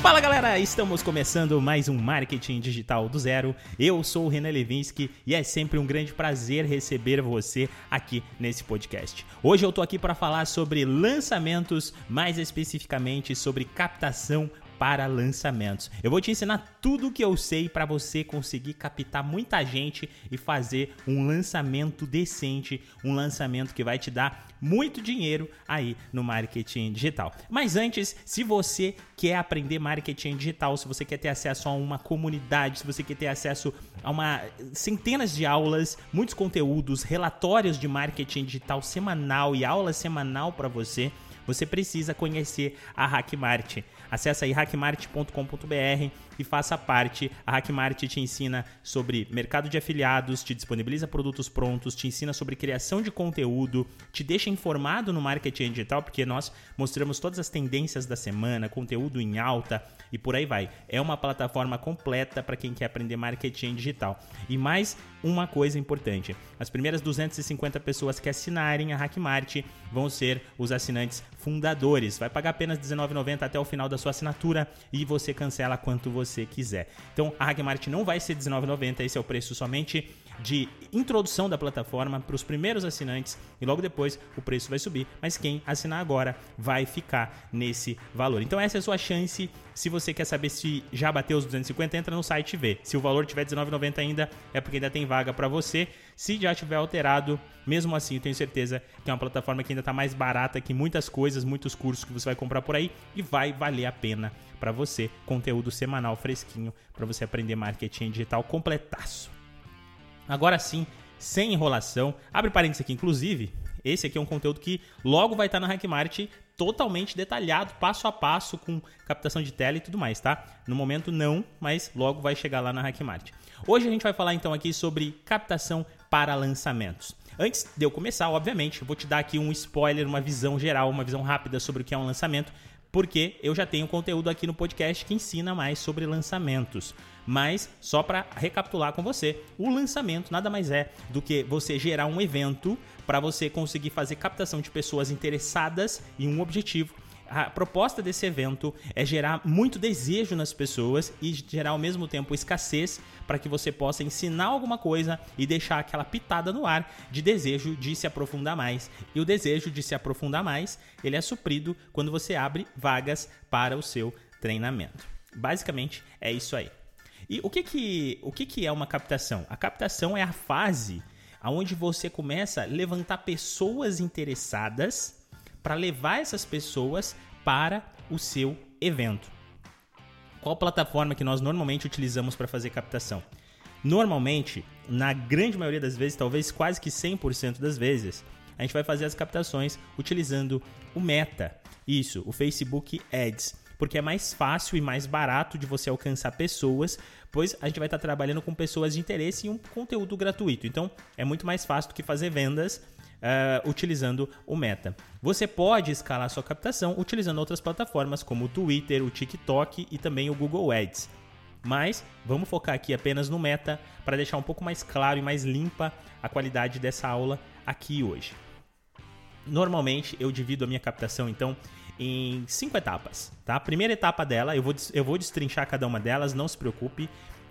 Fala galera, estamos começando mais um Marketing Digital do Zero. Eu sou o Renan Levinsky e é sempre um grande prazer receber você aqui nesse podcast. Hoje eu tô aqui para falar sobre lançamentos, mais especificamente sobre captação para lançamentos. Eu vou te ensinar tudo o que eu sei para você conseguir captar muita gente e fazer um lançamento decente, um lançamento que vai te dar muito dinheiro aí no marketing digital. Mas antes, se você quer aprender marketing digital, se você quer ter acesso a uma comunidade, se você quer ter acesso a uma centenas de aulas, muitos conteúdos, relatórios de marketing digital semanal e aula semanal para você, você precisa conhecer a Hackmart. Acesse aí hackmart.com.br e faça parte. A Hackmart te ensina sobre mercado de afiliados, te disponibiliza produtos prontos, te ensina sobre criação de conteúdo, te deixa informado no marketing digital, porque nós mostramos todas as tendências da semana, conteúdo em alta e por aí vai. É uma plataforma completa para quem quer aprender marketing digital. E mais uma coisa importante: as primeiras 250 pessoas que assinarem a Hackmart vão ser os assinantes fundadores. Vai pagar apenas R$19,90 até o final da sua assinatura e você cancela quanto você quiser. Então a Hackmart não vai ser R$19,90, esse é o preço somente de introdução da plataforma para os primeiros assinantes e logo depois o preço vai subir, mas quem assinar agora vai ficar nesse valor. Então essa é a sua chance. Se você quer saber se já bateu os 250, entra no site e vê. Se o valor tiver R$19,90 ainda, é porque ainda tem vaga para você. Se já tiver alterado, mesmo assim, eu tenho certeza que é uma plataforma que ainda está mais barata que muitas coisas, muitos cursos que você vai comprar por aí e vai valer a pena para você. Conteúdo semanal fresquinho para você aprender marketing digital completaço. Agora sim, sem enrolação. Abre parênteses aqui, inclusive, esse aqui é um conteúdo que logo vai estar na Hackmart totalmente detalhado, passo a passo, com captação de tela e tudo mais, tá? No momento não, mas logo vai chegar lá na Hackmart. Hoje a gente vai falar então aqui sobre captação para lançamentos. Antes de eu começar, obviamente, eu vou te dar aqui um spoiler, uma visão geral, uma visão rápida sobre o que é um lançamento, porque eu já tenho conteúdo aqui no podcast que ensina mais sobre lançamentos. Mas só para recapitular com você, o lançamento nada mais é do que você gerar um evento para você conseguir fazer captação de pessoas interessadas em um objetivo a proposta desse evento é gerar muito desejo nas pessoas e gerar ao mesmo tempo escassez para que você possa ensinar alguma coisa e deixar aquela pitada no ar de desejo de se aprofundar mais. E o desejo de se aprofundar mais, ele é suprido quando você abre vagas para o seu treinamento. Basicamente é isso aí. E o que que, o que, que é uma captação? A captação é a fase onde você começa a levantar pessoas interessadas para levar essas pessoas para o seu evento. Qual plataforma que nós normalmente utilizamos para fazer captação? Normalmente, na grande maioria das vezes, talvez quase que 100% das vezes, a gente vai fazer as captações utilizando o Meta. Isso, o Facebook Ads, porque é mais fácil e mais barato de você alcançar pessoas, pois a gente vai estar trabalhando com pessoas de interesse e um conteúdo gratuito. Então, é muito mais fácil do que fazer vendas uh, utilizando o Meta. Você pode escalar sua captação utilizando outras plataformas como o Twitter, o TikTok e também o Google Ads. Mas vamos focar aqui apenas no Meta para deixar um pouco mais claro e mais limpa a qualidade dessa aula aqui hoje. Normalmente eu divido a minha captação então em cinco etapas, tá? A primeira etapa dela, eu vou, eu vou destrinchar cada uma delas, não se preocupe.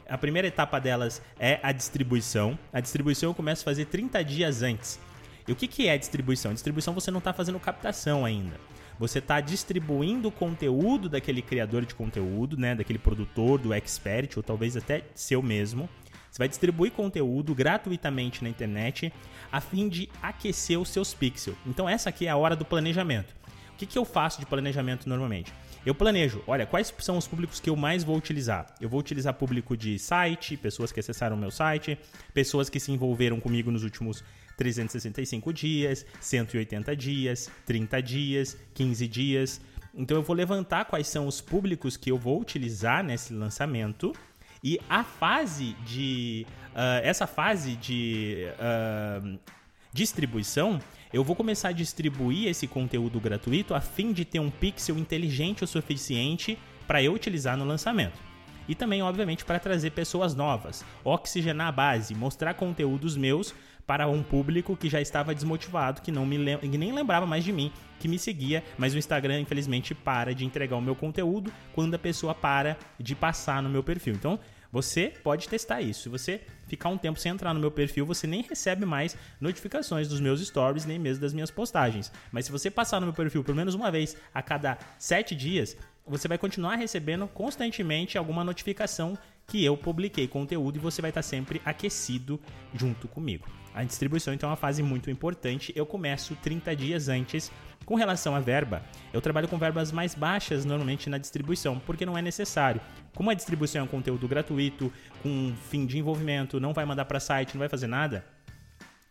A primeira etapa delas é a distribuição. A distribuição eu começo a fazer 30 dias antes. E o que, que é distribuição? Distribuição você não está fazendo captação ainda. Você está distribuindo o conteúdo daquele criador de conteúdo, né, daquele produtor, do expert, ou talvez até seu mesmo. Você vai distribuir conteúdo gratuitamente na internet a fim de aquecer os seus pixels. Então essa aqui é a hora do planejamento. Que, que eu faço de planejamento normalmente? Eu planejo, olha, quais são os públicos que eu mais vou utilizar? Eu vou utilizar público de site, pessoas que acessaram meu site, pessoas que se envolveram comigo nos últimos 365 dias, 180 dias, 30 dias, 15 dias. Então eu vou levantar quais são os públicos que eu vou utilizar nesse lançamento e a fase de uh, essa fase de uh, distribuição eu vou começar a distribuir esse conteúdo gratuito a fim de ter um pixel inteligente o suficiente para eu utilizar no lançamento. E também, obviamente, para trazer pessoas novas, oxigenar a base, mostrar conteúdos meus para um público que já estava desmotivado, que não me lem que nem lembrava mais de mim, que me seguia, mas o Instagram infelizmente para de entregar o meu conteúdo quando a pessoa para de passar no meu perfil. Então, você pode testar isso. Se você ficar um tempo sem entrar no meu perfil, você nem recebe mais notificações dos meus stories, nem mesmo das minhas postagens. Mas se você passar no meu perfil pelo menos uma vez a cada sete dias, você vai continuar recebendo constantemente alguma notificação que eu publiquei conteúdo e você vai estar sempre aquecido junto comigo. A distribuição então é uma fase muito importante. Eu começo 30 dias antes. Com relação à verba, eu trabalho com verbas mais baixas normalmente na distribuição, porque não é necessário. Como a distribuição é um conteúdo gratuito, com fim de envolvimento, não vai mandar para site, não vai fazer nada,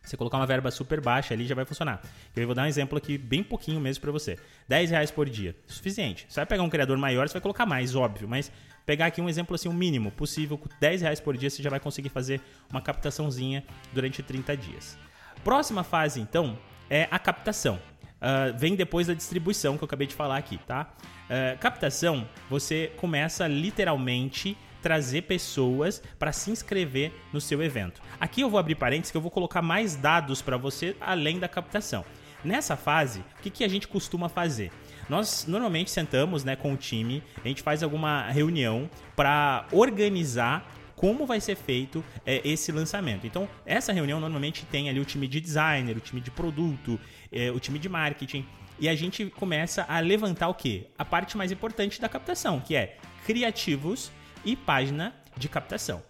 você colocar uma verba super baixa ali já vai funcionar. Eu vou dar um exemplo aqui bem pouquinho mesmo para você. 10 reais por dia, suficiente. Você vai pegar um criador maior, você vai colocar mais, óbvio, mas pegar aqui um exemplo assim, o um mínimo possível, com 10 reais por dia você já vai conseguir fazer uma captaçãozinha durante 30 dias. Próxima fase, então, é a captação. Uh, vem depois da distribuição que eu acabei de falar aqui, tá? Uh, captação, você começa literalmente trazer pessoas para se inscrever no seu evento. Aqui eu vou abrir parênteses que eu vou colocar mais dados para você além da captação. Nessa fase, o que, que a gente costuma fazer? Nós normalmente sentamos né, com o time, a gente faz alguma reunião para organizar como vai ser feito é, esse lançamento. Então, essa reunião normalmente tem ali o time de designer, o time de produto, é, o time de marketing. E a gente começa a levantar o quê? A parte mais importante da captação, que é criativos e página de captação.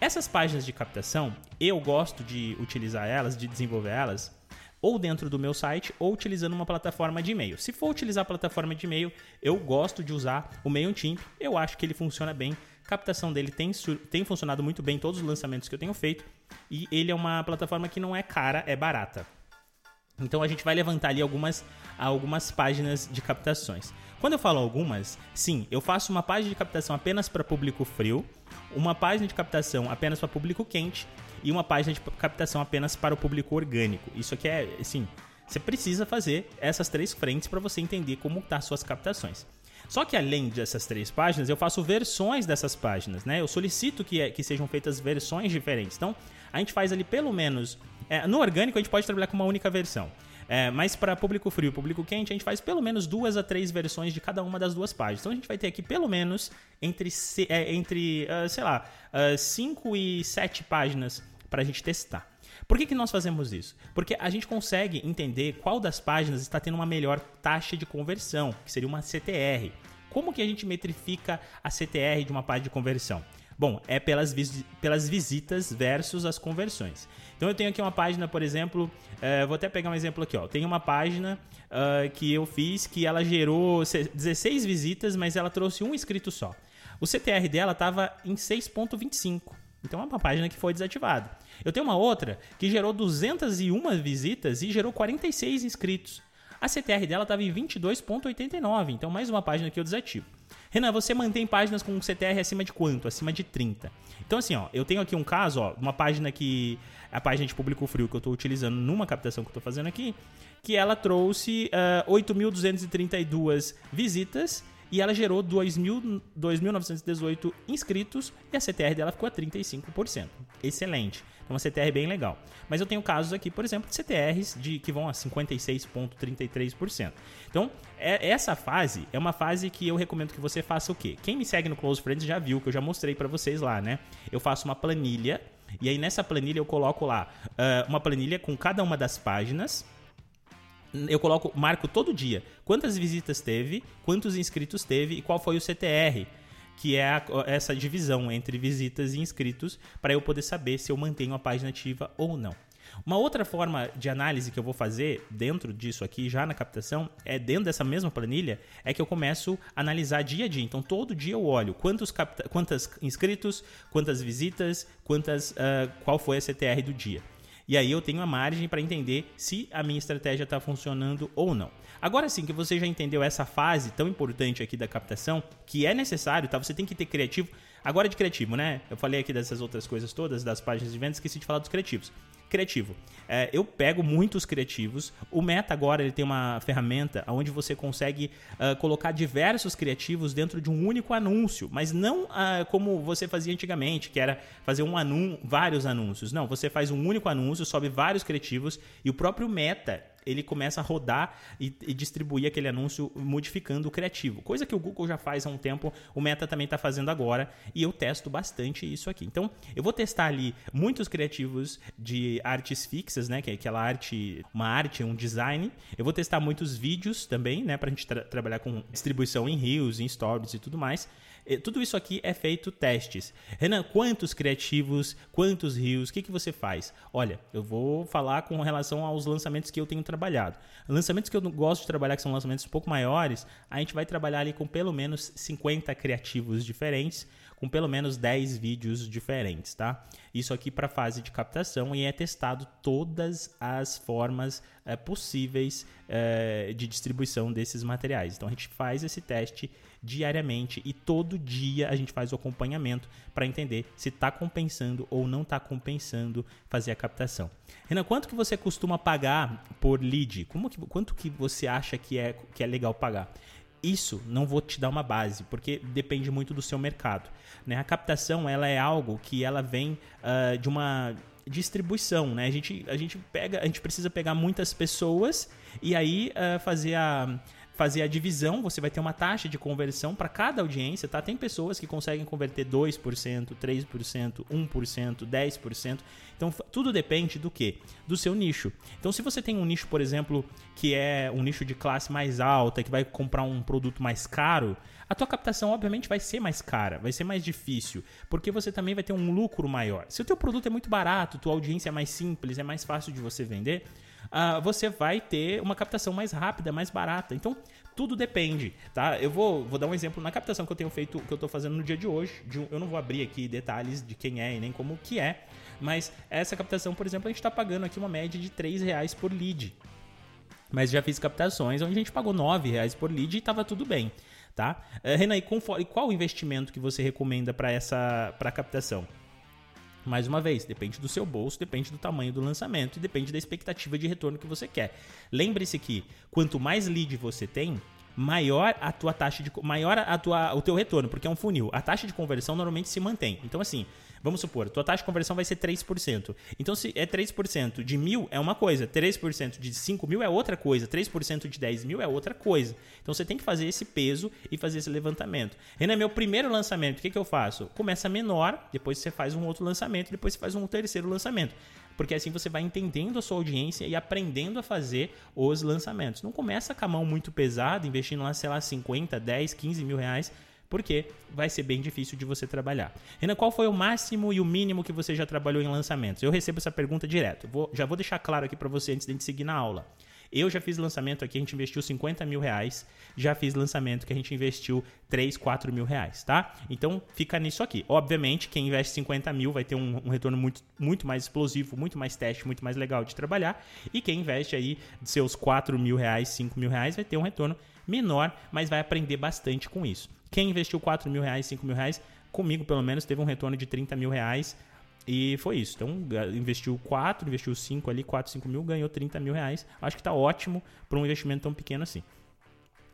Essas páginas de captação, eu gosto de utilizar elas, de desenvolver elas, ou dentro do meu site ou utilizando uma plataforma de e-mail. Se for utilizar a plataforma de e-mail, eu gosto de usar o MailChimp, eu acho que ele funciona bem. A captação dele tem, tem funcionado muito bem em todos os lançamentos que eu tenho feito e ele é uma plataforma que não é cara, é barata. Então a gente vai levantar ali algumas, algumas páginas de captações. Quando eu falo algumas, sim, eu faço uma página de captação apenas para público frio, uma página de captação apenas para público quente e uma página de captação apenas para o público orgânico. Isso aqui é, assim, você precisa fazer essas três frentes para você entender como tá suas captações. Só que além dessas três páginas, eu faço versões dessas páginas, né? Eu solicito que, é, que sejam feitas versões diferentes. Então, a gente faz ali pelo menos. É, no orgânico, a gente pode trabalhar com uma única versão. É, mas para público frio e público quente, a gente faz pelo menos duas a três versões de cada uma das duas páginas. Então a gente vai ter aqui pelo menos entre, é, entre uh, sei lá, 5 uh, e 7 páginas para a gente testar. Por que, que nós fazemos isso? Porque a gente consegue entender qual das páginas está tendo uma melhor taxa de conversão, que seria uma CTR. Como que a gente metrifica a CTR de uma página de conversão? Bom, é pelas, vis pelas visitas versus as conversões. Então eu tenho aqui uma página, por exemplo, uh, vou até pegar um exemplo aqui, ó. Tem uma página uh, que eu fiz que ela gerou 16 visitas, mas ela trouxe um inscrito só. O CTR dela estava em 6.25. Então é uma página que foi desativada. Eu tenho uma outra que gerou 201 visitas e gerou 46 inscritos. A CTR dela estava em 22.89, então mais uma página que eu desativo. Renan, você mantém páginas com CTR acima de quanto? Acima de 30. Então, assim, ó, eu tenho aqui um caso, ó, uma página que. A página de público frio que eu estou utilizando numa captação que eu estou fazendo aqui, que ela trouxe uh, ah, 8.232 visitas e ela gerou 2.918 inscritos e a CTR dela ficou a 35%. Excelente. Então, uma CTR bem legal. Mas eu tenho casos aqui, por exemplo, de CTRs de, que vão a 56,33%. Então, é, essa fase é uma fase que eu recomendo que você faça o quê? Quem me segue no Close Friends já viu, que eu já mostrei para vocês lá, né? Eu faço uma planilha e aí nessa planilha eu coloco lá uh, uma planilha com cada uma das páginas eu coloco, marco todo dia quantas visitas teve, quantos inscritos teve e qual foi o CTR, que é a, essa divisão entre visitas e inscritos, para eu poder saber se eu mantenho a página ativa ou não. Uma outra forma de análise que eu vou fazer dentro disso aqui, já na captação, é dentro dessa mesma planilha, é que eu começo a analisar dia a dia. Então, todo dia eu olho quantos, capta quantos inscritos, quantas visitas, quantas, uh, qual foi a CTR do dia. E aí eu tenho a margem para entender se a minha estratégia está funcionando ou não. Agora sim que você já entendeu essa fase tão importante aqui da captação, que é necessário, tá? Você tem que ter criativo. Agora de criativo, né? Eu falei aqui dessas outras coisas todas, das páginas de venda, esqueci de falar dos criativos. Criativo. É, eu pego muitos criativos. O Meta agora ele tem uma ferramenta onde você consegue uh, colocar diversos criativos dentro de um único anúncio, mas não uh, como você fazia antigamente, que era fazer um anúncio, vários anúncios. Não, você faz um único anúncio, sobe vários criativos e o próprio Meta ele começa a rodar e, e, distribuir aquele anúncio modificando o criativo. Coisa que o Google já faz há um tempo, o Meta também está fazendo agora e eu testo bastante isso aqui. Então, eu vou testar ali muitos criativos de artes fixas, né, que é aquela arte, uma arte, um design. Eu vou testar muitos vídeos também, né, a gente tra trabalhar com distribuição em Reels, em Stories e tudo mais. Tudo isso aqui é feito testes. Renan, quantos criativos, quantos rios, o que, que você faz? Olha, eu vou falar com relação aos lançamentos que eu tenho trabalhado. Lançamentos que eu gosto de trabalhar, que são lançamentos um pouco maiores, a gente vai trabalhar ali com pelo menos 50 criativos diferentes, com pelo menos 10 vídeos diferentes, tá? Isso aqui para fase de captação e é testado todas as formas é, possíveis é, de distribuição desses materiais. Então a gente faz esse teste diariamente e todo dia a gente faz o acompanhamento para entender se está compensando ou não está compensando fazer a captação. Renan, quanto que você costuma pagar por lead? Como que, quanto que você acha que é, que é legal pagar? Isso não vou te dar uma base, porque depende muito do seu mercado. Né? A captação ela é algo que ela vem uh, de uma distribuição, né? A gente, a gente pega, a gente precisa pegar muitas pessoas e aí uh, fazer a fazer a divisão, você vai ter uma taxa de conversão para cada audiência, tá? Tem pessoas que conseguem converter 2%, 3%, 1%, 10%. Então tudo depende do que? Do seu nicho. Então se você tem um nicho, por exemplo, que é um nicho de classe mais alta, que vai comprar um produto mais caro, a tua captação obviamente vai ser mais cara, vai ser mais difícil, porque você também vai ter um lucro maior. Se o teu produto é muito barato, tua audiência é mais simples, é mais fácil de você vender, uh, você vai ter uma captação mais rápida, mais barata. Então, tudo depende, tá? Eu vou, vou dar um exemplo na captação que eu tenho feito, que eu estou fazendo no dia de hoje. De eu não vou abrir aqui detalhes de quem é e nem como que é, mas essa captação, por exemplo, a gente está pagando aqui uma média de 3 reais por lead. Mas já fiz captações onde a gente pagou 9 reais por lead e estava tudo bem, tá? Uh, Renan, e qual o investimento que você recomenda para essa pra captação? Mais uma vez, depende do seu bolso, depende do tamanho do lançamento e depende da expectativa de retorno que você quer. Lembre-se que quanto mais lead você tem, maior a tua taxa de maior a tua, o teu retorno, porque é um funil. A taxa de conversão normalmente se mantém. Então assim, Vamos supor, tua taxa de conversão vai ser 3%. Então, se é 3% de mil é uma coisa, 3% de 5 mil é outra coisa, 3% de 10 mil é outra coisa. Então, você tem que fazer esse peso e fazer esse levantamento. Renan, meu primeiro lançamento, o que, que eu faço? Começa menor, depois você faz um outro lançamento, depois você faz um terceiro lançamento porque assim você vai entendendo a sua audiência e aprendendo a fazer os lançamentos. Não começa com a mão muito pesada, investindo lá, sei lá, 50, 10, 15 mil reais porque vai ser bem difícil de você trabalhar. Renan, qual foi o máximo e o mínimo que você já trabalhou em lançamentos? Eu recebo essa pergunta direto. Vou, já vou deixar claro aqui para você antes de a gente seguir na aula. Eu já fiz lançamento aqui, a gente investiu 50 mil reais. Já fiz lançamento que a gente investiu 3, 4 mil reais, tá? Então fica nisso aqui. Obviamente, quem investe 50 mil vai ter um, um, retorno muito, muito mais explosivo, muito mais teste, muito mais legal de trabalhar. E quem investe aí seus 4 mil reais, 5 mil reais, vai ter um retorno menor, mas vai aprender bastante com isso. Quem investiu 4 mil reais, 5 mil reais, comigo pelo menos teve um retorno de 30 mil reais e foi isso. Então, investiu 4, investiu 5 ali, 4, 5 mil, ganhou 30 mil reais. Acho que está ótimo para um investimento tão pequeno assim.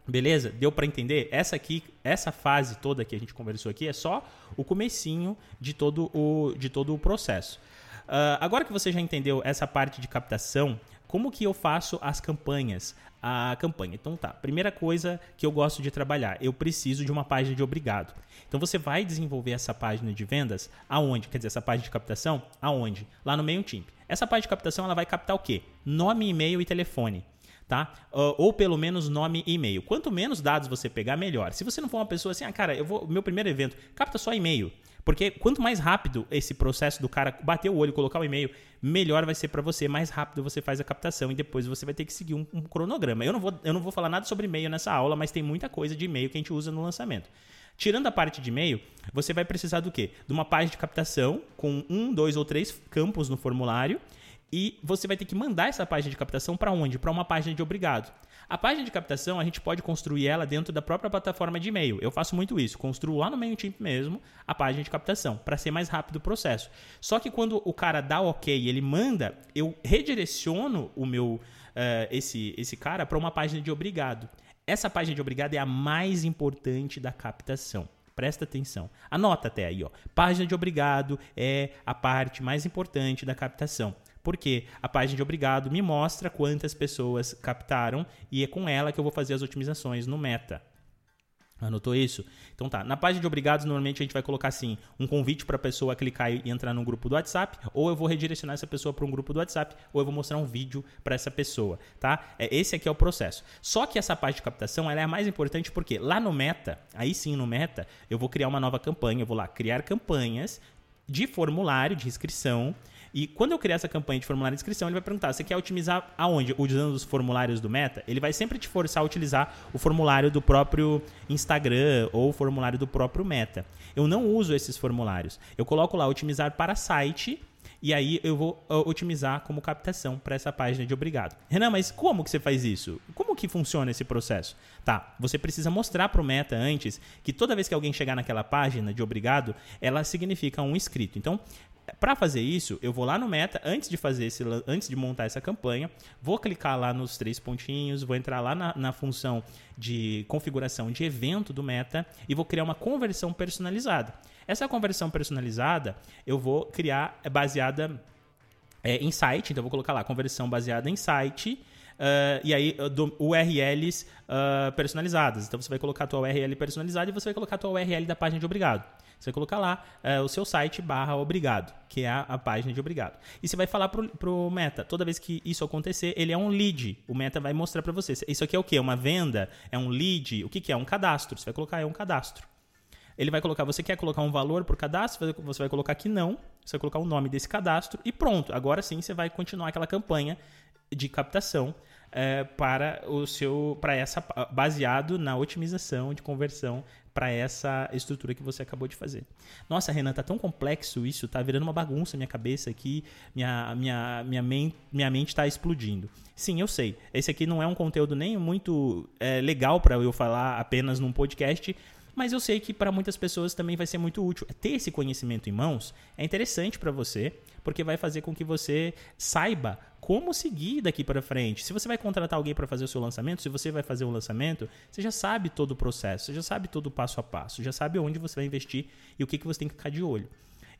Beleza? Deu para entender? Essa aqui, essa fase toda que a gente conversou aqui é só o comecinho de todo o, de todo o processo. Uh, agora que você já entendeu essa parte de captação, como que eu faço as campanhas? A campanha. Então tá, primeira coisa que eu gosto de trabalhar, eu preciso de uma página de obrigado. Então você vai desenvolver essa página de vendas aonde? Quer dizer, essa página de captação aonde? Lá no MailChimp. Essa página de captação ela vai captar o quê? Nome, e-mail e telefone. Tá? Ou pelo menos nome e e-mail. Quanto menos dados você pegar, melhor. Se você não for uma pessoa assim, ah, cara, eu vou, meu primeiro evento, capta só e-mail. Porque quanto mais rápido esse processo do cara bater o olho, colocar o e-mail, melhor vai ser para você, mais rápido você faz a captação e depois você vai ter que seguir um, um cronograma. Eu não, vou, eu não vou falar nada sobre e-mail nessa aula, mas tem muita coisa de e-mail que a gente usa no lançamento. Tirando a parte de e-mail, você vai precisar do quê? De uma página de captação com um, dois ou três campos no formulário e você vai ter que mandar essa página de captação para onde? Para uma página de obrigado. A página de captação, a gente pode construir ela dentro da própria plataforma de e-mail. Eu faço muito isso. Construo lá no MailChimp mesmo a página de captação, para ser mais rápido o processo. Só que quando o cara dá ok e ele manda, eu redireciono o meu, uh, esse, esse cara para uma página de obrigado. Essa página de obrigado é a mais importante da captação. Presta atenção. Anota até aí, ó. Página de obrigado é a parte mais importante da captação. Porque a página de obrigado me mostra quantas pessoas captaram e é com ela que eu vou fazer as otimizações no meta. Anotou isso? Então tá. Na página de obrigados, normalmente a gente vai colocar assim: um convite para a pessoa clicar e entrar no grupo do WhatsApp, ou eu vou redirecionar essa pessoa para um grupo do WhatsApp, ou eu vou mostrar um vídeo para essa pessoa, tá? É, esse aqui é o processo. Só que essa parte de captação ela é a mais importante porque lá no Meta, aí sim no Meta, eu vou criar uma nova campanha, eu vou lá criar campanhas de formulário de inscrição e quando eu criar essa campanha de formulário de inscrição, ele vai perguntar: você quer otimizar aonde? Usando os formulários do Meta? Ele vai sempre te forçar a utilizar o formulário do próprio Instagram ou o formulário do próprio Meta. Eu não uso esses formulários. Eu coloco lá otimizar para site e aí eu vou otimizar como captação para essa página de obrigado. Renan, mas como que você faz isso? Como que funciona esse processo? Tá, você precisa mostrar para o Meta antes que toda vez que alguém chegar naquela página de obrigado, ela significa um inscrito. Então, para fazer isso, eu vou lá no Meta antes de fazer esse, antes de montar essa campanha, vou clicar lá nos três pontinhos, vou entrar lá na, na função de configuração de evento do Meta e vou criar uma conversão personalizada. Essa conversão personalizada eu vou criar baseada é, em site, então vou colocar lá conversão baseada em site. Uh, e aí do, URLs uh, personalizadas. Então você vai colocar a tua URL personalizada e você vai colocar a tua URL da página de obrigado. Você colocar lá é, o seu site barra obrigado, que é a, página de obrigado. E você vai falar pro, pro Meta, toda vez que isso acontecer, ele é um lead. O Meta vai mostrar para você. Isso aqui é o quê? Uma venda? É um lead? O que, que é? Um cadastro. Você vai colocar, é um cadastro. Ele vai colocar, você quer colocar um valor por cadastro? Você vai colocar que não. Você vai colocar o nome desse cadastro e pronto. Agora sim você vai continuar aquela campanha de captação é, para o seu para essa baseado na otimização de conversão para essa estrutura que você acabou de fazer. Nossa, Renan, tá tão complexo isso, tá virando uma bagunça minha cabeça aqui, minha, minha, minha, men minha mente está explodindo. Sim, eu sei. Esse aqui não é um conteúdo nem muito é, legal para eu falar apenas num podcast, mas eu sei que para muitas pessoas também vai ser muito útil. Ter esse conhecimento em mãos é interessante para você, porque vai fazer com que você saiba como seguir daqui para frente. Se você vai contratar alguém para fazer o seu lançamento, se você vai fazer um lançamento, você já sabe todo o processo, você já sabe todo o passo a passo, já sabe onde você vai investir e o que, que você tem que ficar de olho.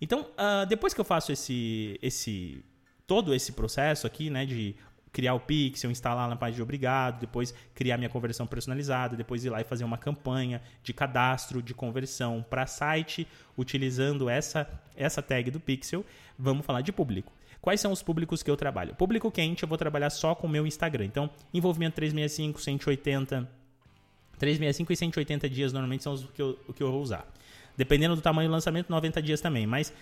Então, uh, depois que eu faço esse, esse todo esse processo aqui, né, de criar o pixel, instalar na página de obrigado, depois criar minha conversão personalizada, depois ir lá e fazer uma campanha de cadastro de conversão para site utilizando essa essa tag do pixel, vamos falar de público. Quais são os públicos que eu trabalho? Público quente, eu vou trabalhar só com o meu Instagram. Então, envolvimento 365, 180, 365 e 180 dias normalmente são os que eu, que eu vou usar. Dependendo do tamanho do lançamento, 90 dias também. Mas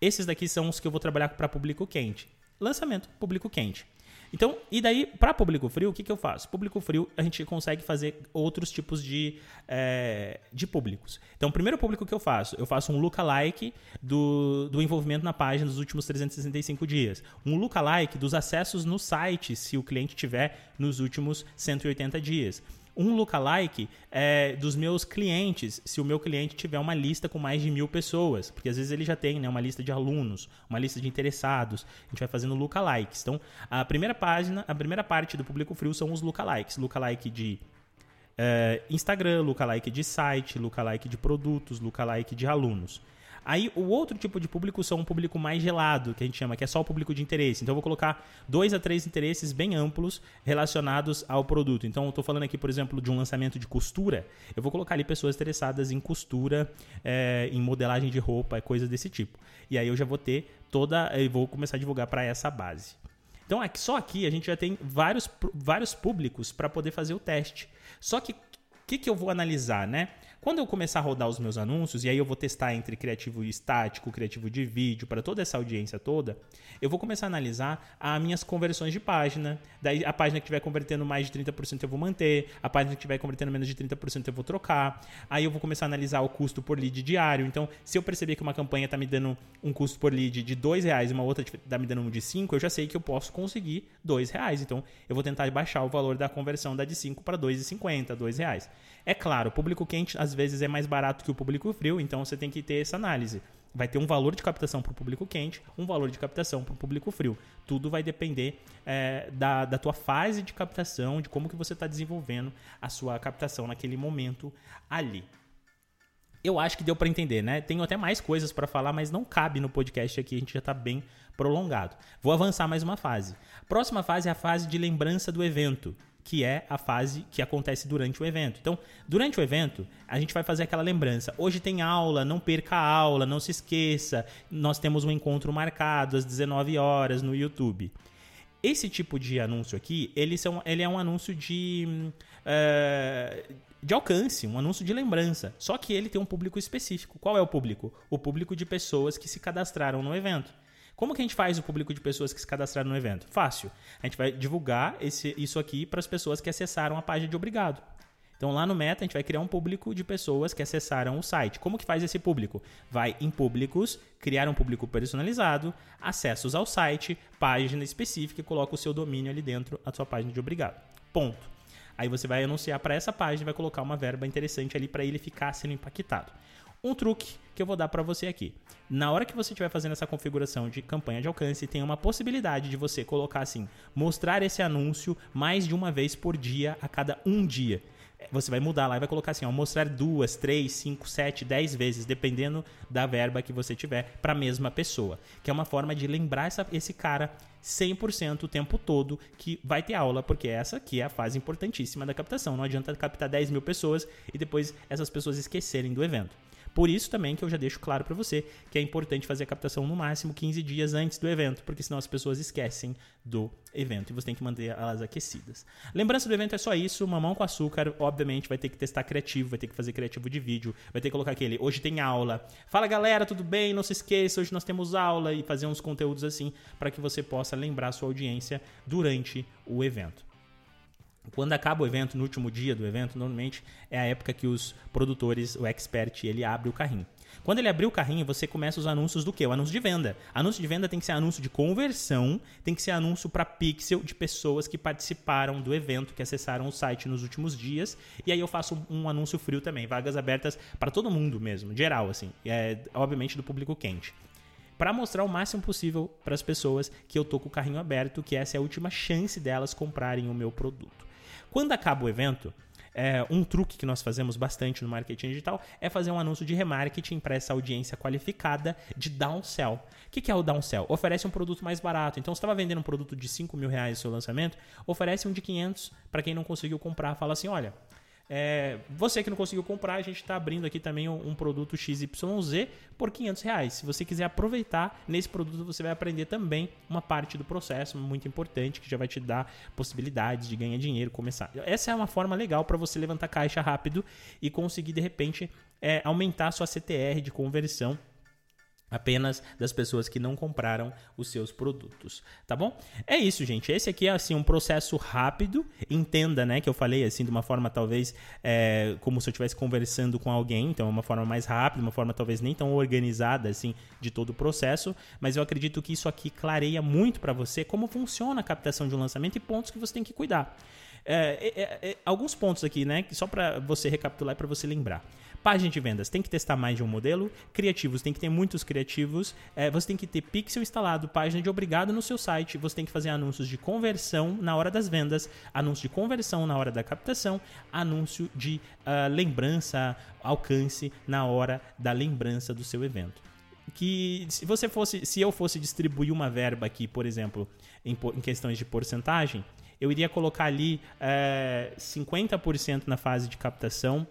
esses daqui são os que eu vou trabalhar para público quente. Lançamento, público quente. Então, e daí, para público frio, o que, que eu faço? Público frio, a gente consegue fazer outros tipos de, é, de públicos. Então, o primeiro público que eu faço, eu faço um lookalike do, do envolvimento na página dos últimos 365 dias. Um lookalike dos acessos no site, se o cliente tiver nos últimos 180 dias um lookalike é, dos meus clientes, se o meu cliente tiver uma lista com mais de mil pessoas, porque às vezes ele já tem né, uma lista de alunos, uma lista de interessados, a gente vai fazendo lookalikes. Então, a primeira página, a primeira parte do público frio são os lookalikes, lookalike de é, Instagram, lookalike de site, lookalike de produtos, lookalike de alunos. Aí o outro tipo de público são um público mais gelado, que a gente chama, que é só o público de interesse. Então eu vou colocar dois a três interesses bem amplos relacionados ao produto. Então eu estou falando aqui, por exemplo, de um lançamento de costura. Eu vou colocar ali pessoas interessadas em costura, é, em modelagem de roupa, coisas desse tipo. E aí eu já vou ter toda. Eu vou começar a divulgar para essa base. Então, só aqui a gente já tem vários, vários públicos para poder fazer o teste. Só que o que, que eu vou analisar, né? Quando eu começar a rodar os meus anúncios, e aí eu vou testar entre criativo estático, criativo de vídeo, para toda essa audiência toda, eu vou começar a analisar as minhas conversões de página. Daí a página que estiver convertendo mais de 30% eu vou manter, a página que estiver convertendo menos de 30% eu vou trocar. Aí eu vou começar a analisar o custo por lead diário. Então, se eu perceber que uma campanha está me dando um custo por lead de R$ reais e uma outra está me dando um de 5, eu já sei que eu posso conseguir R$ reais. Então, eu vou tentar baixar o valor da conversão da de 5 para R$ 2,50, R$ reais. É claro, o público quente às vezes é mais barato que o público frio, então você tem que ter essa análise. Vai ter um valor de captação para o público quente, um valor de captação para o público frio. Tudo vai depender é, da, da tua fase de captação, de como que você está desenvolvendo a sua captação naquele momento ali. Eu acho que deu para entender, né? Tenho até mais coisas para falar, mas não cabe no podcast aqui, a gente já está bem prolongado. Vou avançar mais uma fase. Próxima fase é a fase de lembrança do evento que é a fase que acontece durante o evento. Então, durante o evento, a gente vai fazer aquela lembrança. Hoje tem aula, não perca a aula, não se esqueça. Nós temos um encontro marcado às 19 horas no YouTube. Esse tipo de anúncio aqui, ele, são, ele é um anúncio de, uh, de alcance, um anúncio de lembrança. Só que ele tem um público específico. Qual é o público? O público de pessoas que se cadastraram no evento. Como que a gente faz o público de pessoas que se cadastraram no evento? Fácil. A gente vai divulgar esse, isso aqui para as pessoas que acessaram a página de obrigado. Então lá no Meta a gente vai criar um público de pessoas que acessaram o site. Como que faz esse público? Vai em públicos, criar um público personalizado, acessos ao site, página específica e coloca o seu domínio ali dentro da sua página de obrigado. Ponto. Aí você vai anunciar para essa página vai colocar uma verba interessante ali para ele ficar sendo impactado. Um truque que eu vou dar para você aqui. Na hora que você estiver fazendo essa configuração de campanha de alcance, tem uma possibilidade de você colocar assim: mostrar esse anúncio mais de uma vez por dia a cada um dia. Você vai mudar lá e vai colocar assim: ó, mostrar duas, três, cinco, sete, dez vezes, dependendo da verba que você tiver, para a mesma pessoa. Que é uma forma de lembrar essa, esse cara 100% o tempo todo que vai ter aula, porque essa aqui é a fase importantíssima da captação. Não adianta captar 10 mil pessoas e depois essas pessoas esquecerem do evento. Por isso também que eu já deixo claro para você que é importante fazer a captação no máximo 15 dias antes do evento, porque senão as pessoas esquecem do evento e você tem que manter elas aquecidas. Lembrança do evento é só isso, mamão com açúcar, obviamente vai ter que testar criativo, vai ter que fazer criativo de vídeo, vai ter que colocar aquele, hoje tem aula. Fala galera, tudo bem? Não se esqueça, hoje nós temos aula e fazer uns conteúdos assim para que você possa lembrar a sua audiência durante o evento. Quando acaba o evento, no último dia do evento, normalmente é a época que os produtores, o expert, ele abre o carrinho. Quando ele abrir o carrinho, você começa os anúncios do quê? O anúncio de venda. Anúncio de venda tem que ser anúncio de conversão, tem que ser anúncio para pixel de pessoas que participaram do evento, que acessaram o site nos últimos dias. E aí eu faço um anúncio frio também, vagas abertas para todo mundo mesmo, geral assim. É, obviamente do público quente para mostrar o máximo possível para as pessoas que eu tô com o carrinho aberto, que essa é a última chance delas comprarem o meu produto. Quando acaba o evento, é, um truque que nós fazemos bastante no marketing digital é fazer um anúncio de remarketing para essa audiência qualificada de downsell. O que, que é o downsell? Oferece um produto mais barato. Então, você estava vendendo um produto de 5 mil reais no seu lançamento, oferece um de 500 para quem não conseguiu comprar. Fala assim, olha, é, você que não conseguiu comprar, a gente está abrindo aqui também um, um, produto XYZ por 500 reais. Se você quiser aproveitar, nesse produto você vai aprender também uma parte do processo muito importante que já vai te dar possibilidades de ganhar dinheiro, começar. Essa é uma forma legal para você levantar caixa rápido e conseguir de repente é, aumentar a sua CTR de conversão apenas das pessoas que não compraram os seus produtos, tá bom? É isso, gente. Esse aqui é assim um processo rápido. Entenda, né, que eu falei assim de uma forma talvez é, como se eu estivesse conversando com alguém, então é uma forma mais rápida, uma forma talvez nem tão organizada assim de todo o processo. Mas eu acredito que isso aqui clareia muito para você como funciona a captação de um lançamento e pontos que você tem que cuidar. É, é, é, alguns pontos aqui, né? Só para você recapitular e para você lembrar. Página de vendas, tem que testar mais de um modelo. Criativos, tem que ter muitos criativos. É, você tem que ter pixel instalado, página de obrigado no seu site. Você tem que fazer anúncios de conversão na hora das vendas, anúncio de conversão na hora da captação, anúncio de uh, lembrança, alcance na hora da lembrança do seu evento que se você fosse, se eu fosse distribuir uma verba aqui, por exemplo, em, em questões de porcentagem, eu iria colocar ali é, eh, 50% na fase de captação,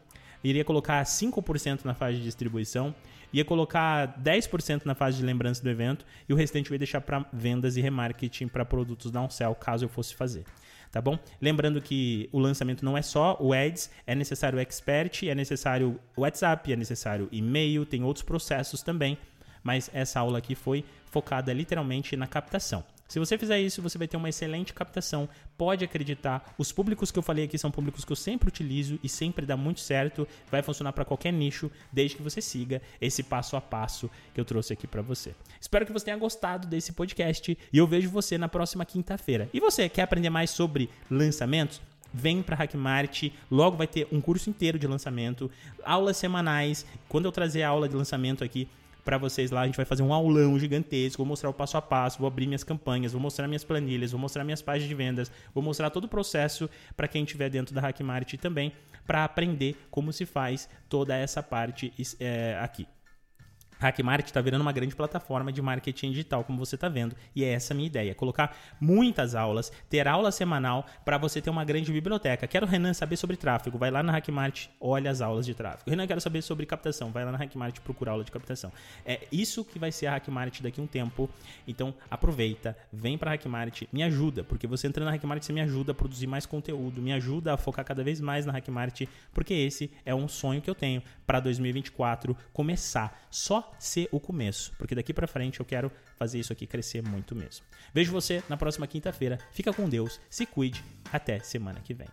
iria colocar 5% na fase de distribuição, ia colocar 10% na fase de lembrança do evento e o restante eu ia deixar para vendas e remarketing para produtos downsell, caso eu fosse fazer. tá bom? Lembrando que o lançamento não é só o Ads, é necessário o Expert, é necessário o WhatsApp, é necessário e-mail, tem outros processos também, mas essa aula aqui foi focada literalmente na captação. Se você fizer isso, você vai ter uma excelente captação. Pode acreditar. Os públicos que eu falei aqui são públicos que eu sempre utilizo e sempre dá muito certo. Vai funcionar para qualquer nicho, desde que você siga esse passo a passo que eu trouxe aqui para você. Espero que você tenha gostado desse podcast e eu vejo você na próxima quinta-feira. E você quer aprender mais sobre lançamentos? vem para Hackmart, logo vai ter um curso inteiro de lançamento, aulas semanais. Quando eu trazer a aula de lançamento aqui, para vocês lá. A gente vai fazer um aulão gigantesco, vou mostrar o passo a passo, vou abrir minhas campanhas, vou mostrar minhas planilhas, vou mostrar minhas páginas de vendas, vou mostrar todo o processo para quem estiver dentro da Hackmart também, para aprender como se faz toda essa parte é, aqui. Hackmart está virando uma grande plataforma de marketing digital, como você está vendo, e é essa a minha ideia: colocar muitas aulas, ter aula semanal para você ter uma grande biblioteca. Quero Renan saber sobre tráfego, vai lá na Hackmart, olha as aulas de tráfego. Renan, quero saber sobre captação, vai lá na Hackmart, procura aula de captação. É isso que vai ser a Hackmart daqui a um tempo. Então aproveita, vem para a Hackmart, me ajuda, porque você entrando na Hackmart você me ajuda a produzir mais conteúdo, me ajuda a focar cada vez mais na Hackmart, porque esse é um sonho que eu tenho para 2024 começar ser o começo, porque daqui para frente eu quero fazer isso aqui crescer muito mesmo. Vejo você na próxima quinta-feira. Fica com Deus, se cuide, até semana que vem.